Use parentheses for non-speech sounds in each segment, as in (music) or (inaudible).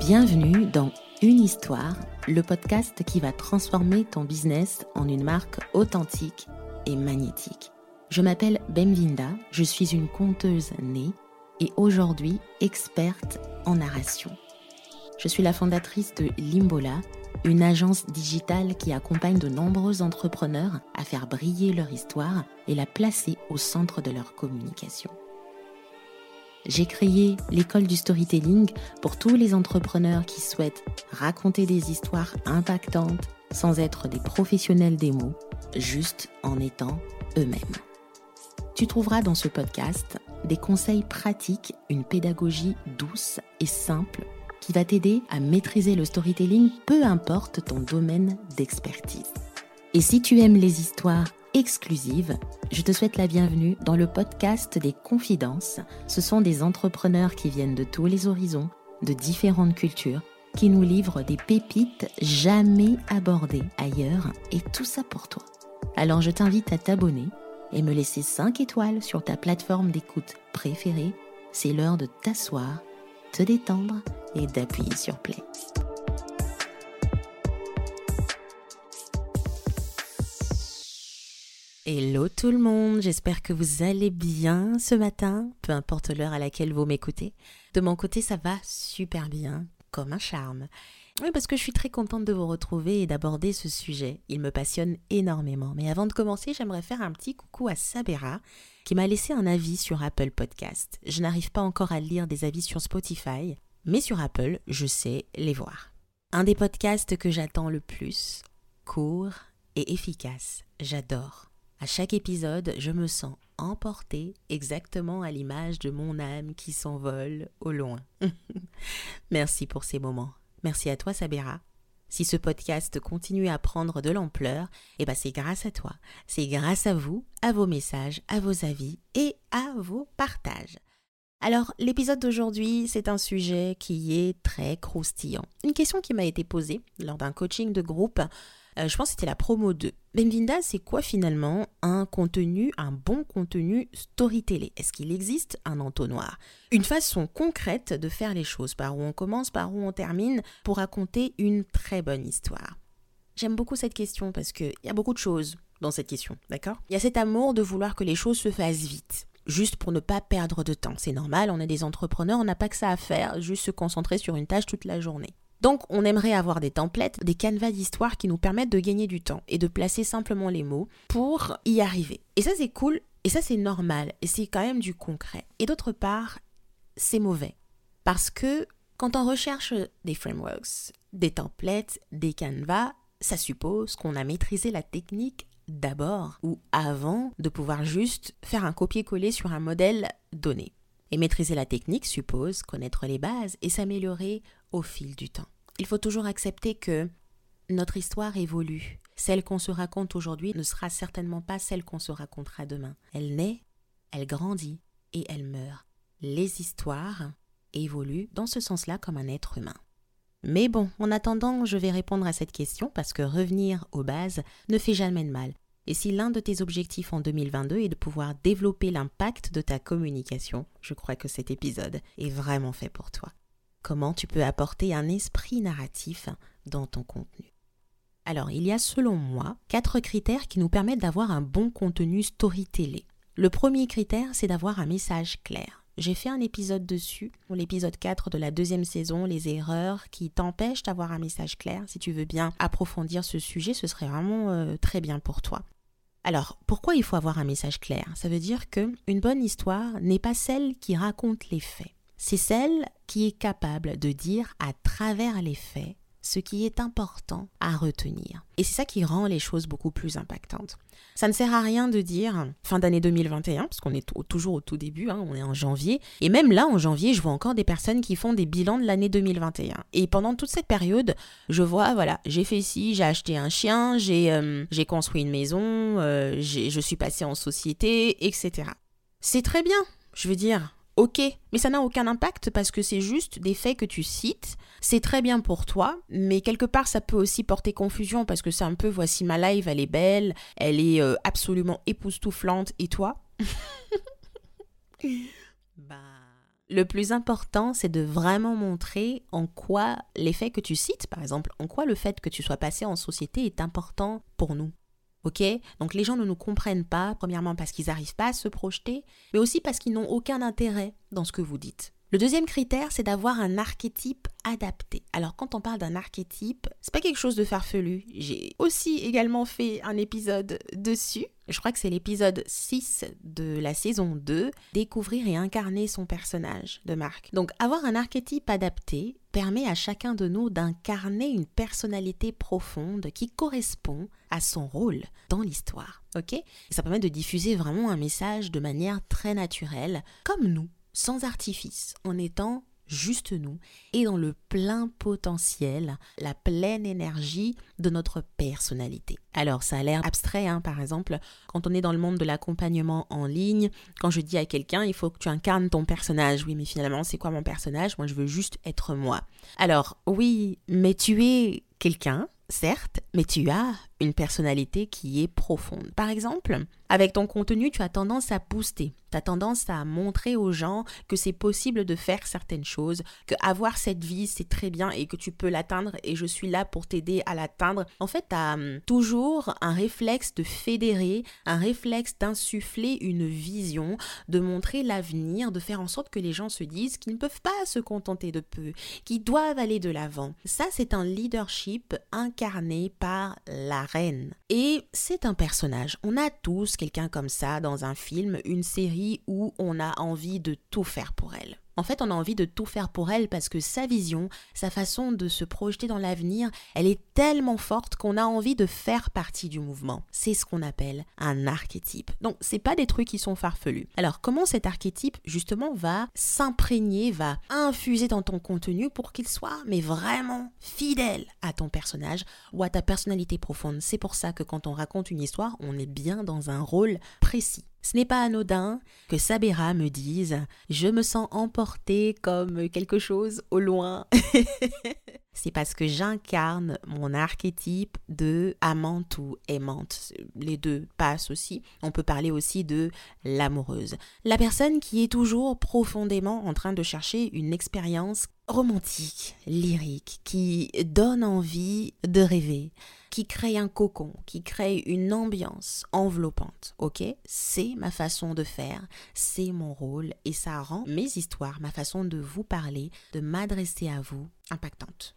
Bienvenue dans Une histoire, le podcast qui va transformer ton business en une marque authentique et magnétique. Je m'appelle Bemvinda, je suis une conteuse née et aujourd'hui experte en narration. Je suis la fondatrice de Limbola, une agence digitale qui accompagne de nombreux entrepreneurs à faire briller leur histoire et la placer au centre de leur communication. J'ai créé l'école du storytelling pour tous les entrepreneurs qui souhaitent raconter des histoires impactantes sans être des professionnels des mots, juste en étant eux-mêmes. Tu trouveras dans ce podcast des conseils pratiques, une pédagogie douce et simple qui va t'aider à maîtriser le storytelling, peu importe ton domaine d'expertise. Et si tu aimes les histoires exclusive, je te souhaite la bienvenue dans le podcast des confidences. Ce sont des entrepreneurs qui viennent de tous les horizons, de différentes cultures, qui nous livrent des pépites jamais abordées ailleurs, et tout ça pour toi. Alors je t'invite à t'abonner et me laisser 5 étoiles sur ta plateforme d'écoute préférée. C'est l'heure de t'asseoir, te détendre et d'appuyer sur play. Hello tout le monde, j'espère que vous allez bien ce matin, peu importe l'heure à laquelle vous m'écoutez. De mon côté, ça va super bien, comme un charme. Oui, parce que je suis très contente de vous retrouver et d'aborder ce sujet. Il me passionne énormément. Mais avant de commencer, j'aimerais faire un petit coucou à Sabera, qui m'a laissé un avis sur Apple Podcast. Je n'arrive pas encore à lire des avis sur Spotify, mais sur Apple, je sais les voir. Un des podcasts que j'attends le plus, court et efficace. J'adore. À chaque épisode, je me sens emportée exactement à l'image de mon âme qui s'envole au loin. (laughs) Merci pour ces moments. Merci à toi, Sabera. Si ce podcast continue à prendre de l'ampleur, eh ben c'est grâce à toi. C'est grâce à vous, à vos messages, à vos avis et à vos partages. Alors, l'épisode d'aujourd'hui, c'est un sujet qui est très croustillant. Une question qui m'a été posée lors d'un coaching de groupe euh, je pense que c'était la promo 2. Benvinda, c'est quoi finalement un contenu, un bon contenu storytelling? Est-ce qu'il existe un entonnoir? Une façon concrète de faire les choses, par où on commence, par où on termine, pour raconter une très bonne histoire J'aime beaucoup cette question parce qu'il y a beaucoup de choses dans cette question, d'accord? Il y a cet amour de vouloir que les choses se fassent vite juste pour ne pas perdre de temps. C'est normal, on est des entrepreneurs, on n'a pas que ça à faire, juste se concentrer sur une tâche toute la journée. Donc on aimerait avoir des templates, des canevas d'histoire qui nous permettent de gagner du temps et de placer simplement les mots pour y arriver. Et ça c'est cool, et ça c'est normal, et c'est quand même du concret. Et d'autre part, c'est mauvais. Parce que quand on recherche des frameworks, des templates, des canevas, ça suppose qu'on a maîtrisé la technique d'abord ou avant de pouvoir juste faire un copier-coller sur un modèle donné. Et maîtriser la technique suppose connaître les bases et s'améliorer au fil du temps. Il faut toujours accepter que notre histoire évolue. Celle qu'on se raconte aujourd'hui ne sera certainement pas celle qu'on se racontera demain. Elle naît, elle grandit et elle meurt. Les histoires évoluent dans ce sens-là comme un être humain. Mais bon, en attendant, je vais répondre à cette question parce que revenir aux bases ne fait jamais de mal. Et si l'un de tes objectifs en 2022 est de pouvoir développer l'impact de ta communication, je crois que cet épisode est vraiment fait pour toi. Comment tu peux apporter un esprit narratif dans ton contenu? Alors, il y a selon moi quatre critères qui nous permettent d'avoir un bon contenu storytelling. Le premier critère, c'est d'avoir un message clair. J'ai fait un épisode dessus, l'épisode 4 de la deuxième saison, les erreurs qui t'empêchent d'avoir un message clair. Si tu veux bien approfondir ce sujet, ce serait vraiment euh, très bien pour toi. Alors, pourquoi il faut avoir un message clair? Ça veut dire que une bonne histoire n'est pas celle qui raconte les faits. C'est celle qui est capable de dire à travers les faits ce qui est important à retenir. Et c'est ça qui rend les choses beaucoup plus impactantes. Ça ne sert à rien de dire fin d'année 2021, parce qu'on est toujours au tout début, hein, on est en janvier. Et même là, en janvier, je vois encore des personnes qui font des bilans de l'année 2021. Et pendant toute cette période, je vois, voilà, j'ai fait ci, j'ai acheté un chien, j'ai euh, construit une maison, euh, je suis passé en société, etc. C'est très bien, je veux dire, ok, mais ça n'a aucun impact parce que c'est juste des faits que tu cites. C'est très bien pour toi, mais quelque part ça peut aussi porter confusion parce que c'est un peu voici ma live, elle est belle, elle est euh, absolument époustouflante et toi? (laughs) Bah. Le plus important, c'est de vraiment montrer en quoi l'effet que tu cites, par exemple, en quoi le fait que tu sois passé en société est important pour nous. Ok? Donc les gens ne nous comprennent pas, premièrement parce qu'ils n'arrivent pas à se projeter, mais aussi parce qu'ils n'ont aucun intérêt dans ce que vous dites. Le deuxième critère, c'est d'avoir un archétype adapté. Alors quand on parle d'un archétype, c'est pas quelque chose de farfelu. J'ai aussi également fait un épisode dessus. Je crois que c'est l'épisode 6 de la saison 2, découvrir et incarner son personnage de marque. Donc avoir un archétype adapté permet à chacun de nous d'incarner une personnalité profonde qui correspond à son rôle dans l'histoire. OK? Ça permet de diffuser vraiment un message de manière très naturelle, comme nous sans artifice, en étant juste nous et dans le plein potentiel, la pleine énergie de notre personnalité. Alors ça a l'air abstrait, hein, par exemple, quand on est dans le monde de l'accompagnement en ligne, quand je dis à quelqu'un, il faut que tu incarnes ton personnage. Oui, mais finalement, c'est quoi mon personnage? Moi, je veux juste être moi. Alors oui, mais tu es quelqu'un, certes, mais tu as une personnalité qui est profonde. Par exemple, avec ton contenu, tu as tendance à booster, tu as tendance à montrer aux gens que c'est possible de faire certaines choses, que avoir cette vie, c'est très bien et que tu peux l'atteindre et je suis là pour t'aider à l'atteindre. En fait, tu as hum, toujours un réflexe de fédérer, un réflexe d'insuffler une vision, de montrer l'avenir, de faire en sorte que les gens se disent qu'ils ne peuvent pas se contenter de peu, qu'ils doivent aller de l'avant. Ça, c'est un leadership incarné par la Et c'est un personnage. On a tous quelqu'un comme ça dans un film, une série où on a envie de tout faire pour elle. En fait, on a envie de tout faire pour elle parce que sa vision, sa façon de se projeter dans l'avenir, elle est tellement forte qu'on a envie de faire partie du mouvement. C'est ce qu'on appelle un archétype. Donc, c'est pas des trucs qui sont farfelus. Alors, comment cet archétype justement va s'imprégner, va infuser dans ton contenu pour qu'il soit mais vraiment fidèle à ton personnage ou à ta personnalité profonde? C'est pour ça que quand on raconte une histoire, on est bien dans un rôle précis. Ce n'est pas anodin que Sabera me dise Je me sens emportée comme quelque chose au loin. (laughs) c'est parce que j'incarne mon archétype de amante ou aimante. Les deux passent aussi. On peut parler aussi de l'amoureuse. La personne qui est toujours profondément en train de chercher une expérience romantique, lyrique, qui donne envie de rêver, qui crée un cocon, qui crée une ambiance enveloppante. Ok? C'est ma façon de faire, c'est mon rôle et ça rend mes histoires, ma façon de vous parler, de m'adresser à vous, impactante.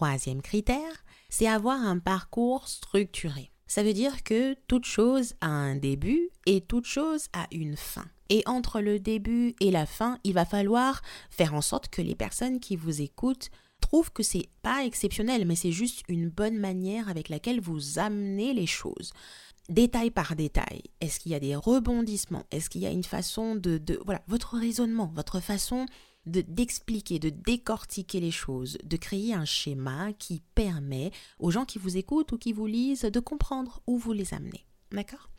Troisième critère, c'est avoir un parcours structuré. Ça veut dire que toute chose a un début et toute chose a une fin. Et entre le début et la fin, il va falloir faire en sorte que les personnes qui vous écoutent trouvent que c'est pas exceptionnel, mais c'est juste une bonne manière avec laquelle vous amenez les choses. Détail par détail, est-ce qu'il y a des rebondissements? Est-ce qu'il y a une façon de, de, Voilà, votre raisonnement, votre façon d'expliquer, de décortiquer les choses, de créer un schéma qui permet aux gens qui vous écoutent ou qui vous lisent de comprendre où vous les amenez. D'accord?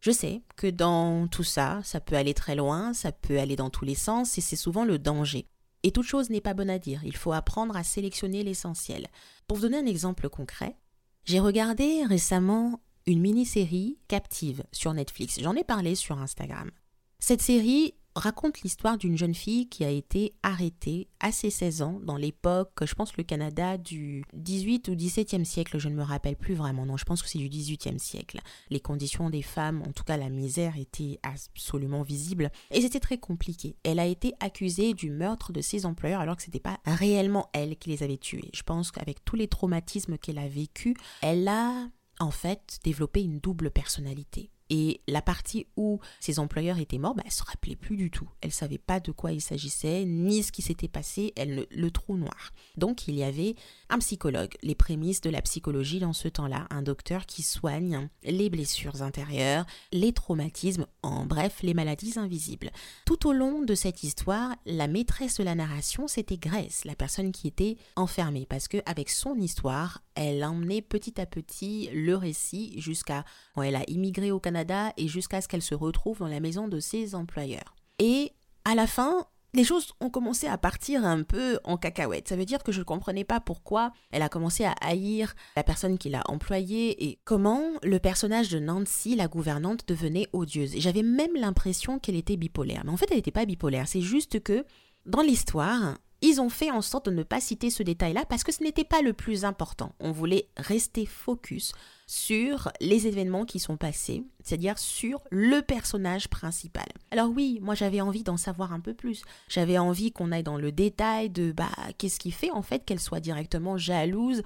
Je sais que dans tout ça, ça peut aller très loin, ça peut aller dans tous les sens, et c'est souvent le danger. Et toute chose n'est pas bonne à dire, il faut apprendre à sélectionner l'essentiel. Pour vous donner un exemple concret, j'ai regardé récemment une mini-série captive sur Netflix. J'en ai parlé sur Instagram. Cette série raconte l'histoire d'une jeune fille qui a été arrêtée à ses 16 ans dans l'époque, je pense le Canada du 18 ou 17e siècle, je ne me rappelle plus vraiment, non, je pense que c'est du 18e siècle. Les conditions des femmes, en tout cas la misère était absolument visible et c'était très compliqué. Elle a été accusée du meurtre de ses employeurs alors que ce n'était pas réellement elle qui les avait tués. Je pense qu'avec tous les traumatismes qu'elle a vécus, elle a en fait développé une double personnalité. Et la partie où ses employeurs étaient morts, bah, elle ne se rappelait plus du tout. Elle ne savait pas de quoi il s'agissait, ni ce qui s'était passé, elle le trou noir. Donc il y avait un psychologue, les prémices de la psychologie dans ce temps-là, un docteur qui soigne les blessures intérieures, les traumatismes, en bref, les maladies invisibles. Tout au long de cette histoire, la maîtresse de la narration, c'était Grace, la personne qui était enfermée, parce que avec son histoire, elle emmenait petit à petit le récit jusqu'à quand elle a immigré au Canada et jusqu'à ce qu'elle se retrouve dans la maison de ses employeurs. Et à la fin, les choses ont commencé à partir un peu en cacahuète. Ça veut dire que je ne comprenais pas pourquoi elle a commencé à haïr la personne qui l'a employée et comment le personnage de Nancy, la gouvernante, devenait odieuse. Et j'avais même l'impression qu'elle était bipolaire. Mais en fait, elle n'était pas bipolaire. C'est juste que dans l'histoire, ils ont fait en sorte de ne pas citer ce détail-là parce que ce n'était pas le plus important. On voulait rester focus sur les événements qui sont passés, c'est-à-dire sur le personnage principal. Alors oui, moi j'avais envie d'en savoir un peu plus. J'avais envie qu'on aille dans le détail de bah qu'est-ce qui fait en fait qu'elle soit directement jalouse.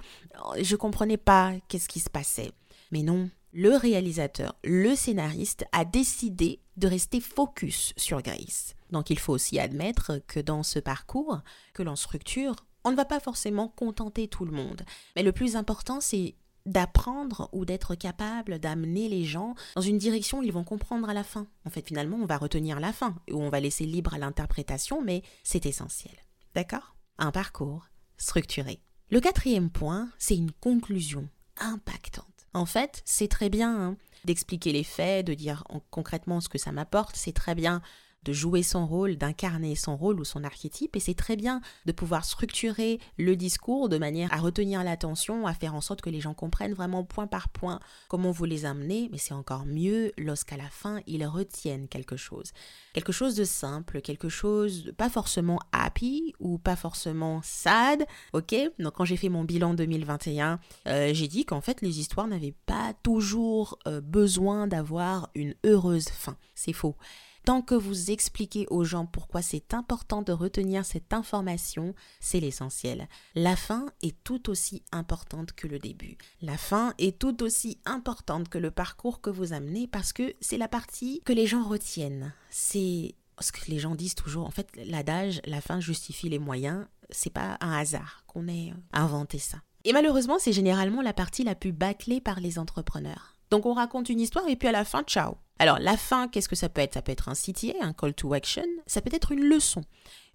Je comprenais pas qu'est-ce qui se passait. Mais non, le réalisateur, le scénariste a décidé de rester focus sur Grace. Donc il faut aussi admettre que dans ce parcours que l'on structure, on ne va pas forcément contenter tout le monde. Mais le plus important, c'est d'apprendre ou d'être capable d'amener les gens dans une direction où ils vont comprendre à la fin. En fait, finalement, on va retenir la fin, ou on va laisser libre à l'interprétation, mais c'est essentiel. D'accord? Un parcours structuré. Le quatrième point, c'est une conclusion impactante. En fait, c'est très bien hein, d'expliquer les faits, de dire concrètement ce que ça m'apporte, c'est très bien de jouer son rôle, d'incarner son rôle ou son archétype, et c'est très bien de pouvoir structurer le discours de manière à retenir l'attention, à faire en sorte que les gens comprennent vraiment point par point comment vous les amenez, mais c'est encore mieux lorsqu'à la fin ils retiennent quelque chose. Quelque chose de simple, quelque chose pas forcément happy ou pas forcément sad, ok? Donc quand j'ai fait mon bilan 2021, euh, j'ai dit qu'en fait les histoires n'avaient pas toujours euh, besoin d'avoir une heureuse fin. C'est faux. Tant que vous expliquez aux gens pourquoi c'est important de retenir cette information, c'est l'essentiel. La fin est tout aussi importante que le début. La fin est tout aussi importante que le parcours que vous amenez parce que c'est la partie que les gens retiennent. C'est ce que les gens disent toujours. En fait, l'adage, la fin justifie les moyens, c'est pas un hasard qu'on ait inventé ça. Et malheureusement, c'est généralement la partie la plus bâclée par les entrepreneurs. Donc on raconte une histoire et puis à la fin, ciao. Alors la fin, qu'est-ce que ça peut être? Ça peut être un CTA, un call to action, ça peut être une leçon.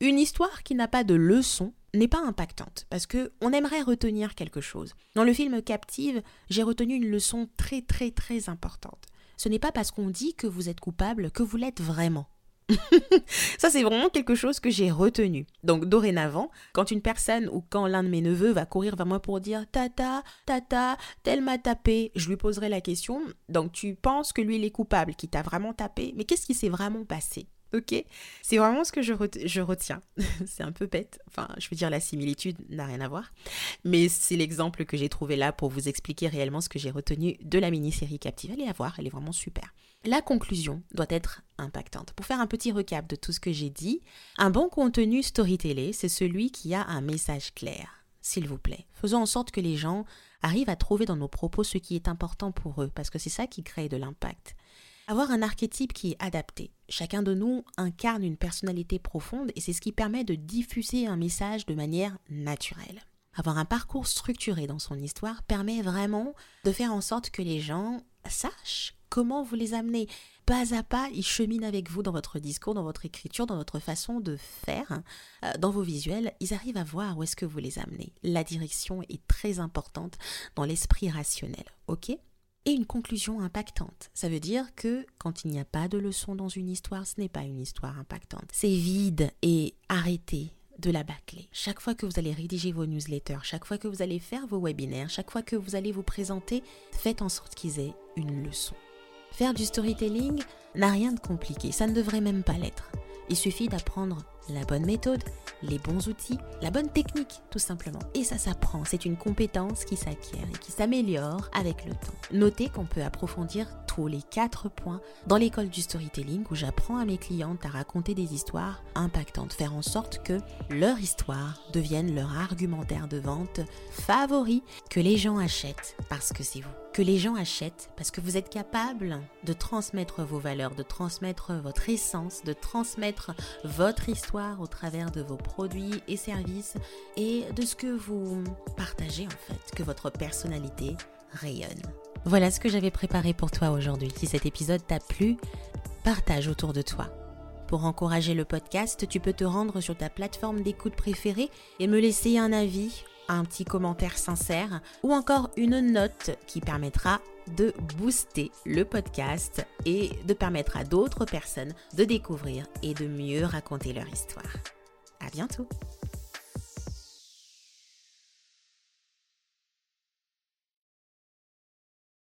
Une histoire qui n'a pas de leçon n'est pas impactante parce que on aimerait retenir quelque chose. Dans le film Captive, j'ai retenu une leçon très très très importante. Ce n'est pas parce qu'on dit que vous êtes coupable que vous l'êtes vraiment. (laughs) ça, c'est vraiment quelque chose que j'ai retenu. Donc, dorénavant, quand une personne ou quand l'un de mes neveux va courir vers moi pour dire Tata, Tata, tel m'a tapé, je lui poserai la question. Donc, tu penses que lui, il est coupable, qui t'a vraiment tapé, mais qu'est-ce qui s'est vraiment passé? Ok C'est vraiment ce que je, je retiens. (laughs) c'est un peu bête. Enfin, je veux dire, la similitude n'a rien à voir. Mais c'est l'exemple que j'ai trouvé là pour vous expliquer réellement ce que j'ai retenu de la mini-série Captive. Allez à voir, elle est vraiment super. La conclusion doit être impactante. Pour faire un petit recap de tout ce que j'ai dit, un bon contenu storytelling, c'est celui qui a un message clair. S'il vous plaît, faisons en sorte que les gens arrivent à trouver dans nos propos ce qui est important pour eux, parce que c'est ça qui crée de l'impact. Avoir un archétype qui est adapté. Chacun de nous incarne une personnalité profonde et c'est ce qui permet de diffuser un message de manière naturelle. Avoir un parcours structuré dans son histoire permet vraiment de faire en sorte que les gens sachent comment vous les amenez. Pas à pas, ils cheminent avec vous dans votre discours, dans votre écriture, dans votre façon de faire, euh, dans vos visuels. Ils arrivent à voir où est-ce que vous les amenez. La direction est très importante dans l'esprit rationnel. OK? Et une conclusion impactante. Ça veut dire que quand il n'y a pas de leçon dans une histoire, ce n'est pas une histoire impactante. C'est vide et arrêtez de la bâcler. Chaque fois que vous allez rédiger vos newsletters, chaque fois que vous allez faire vos webinaires, chaque fois que vous allez vous présenter, faites en sorte qu'ils aient une leçon. Faire du storytelling n'a rien de compliqué, ça ne devrait même pas l'être. Il suffit d'apprendre la bonne méthode, les bons outils, la bonne technique tout simplement. Et ça s'apprend, c'est une compétence qui s'acquiert et qui s'améliore avec le temps. Notez qu'on peut approfondir tous les quatre points dans l'école du storytelling où j'apprends à mes clientes à raconter des histoires impactantes, faire en sorte que leur histoire devienne leur argumentaire de vente favori, que les gens achètent parce que c'est vous que les gens achètent parce que vous êtes capable de transmettre vos valeurs, de transmettre votre essence, de transmettre votre au travers de vos produits et services et de ce que vous partagez en fait, que votre personnalité rayonne. Voilà ce que j'avais préparé pour toi aujourd'hui. Si cet épisode t'a plu, partage autour de toi. Pour encourager le podcast, tu peux te rendre sur ta plateforme d'écoute préférée et me laisser un avis un petit commentaire sincère ou encore une note qui permettra de booster le podcast et de permettre à d'autres personnes de découvrir et de mieux raconter leur histoire. À bientôt!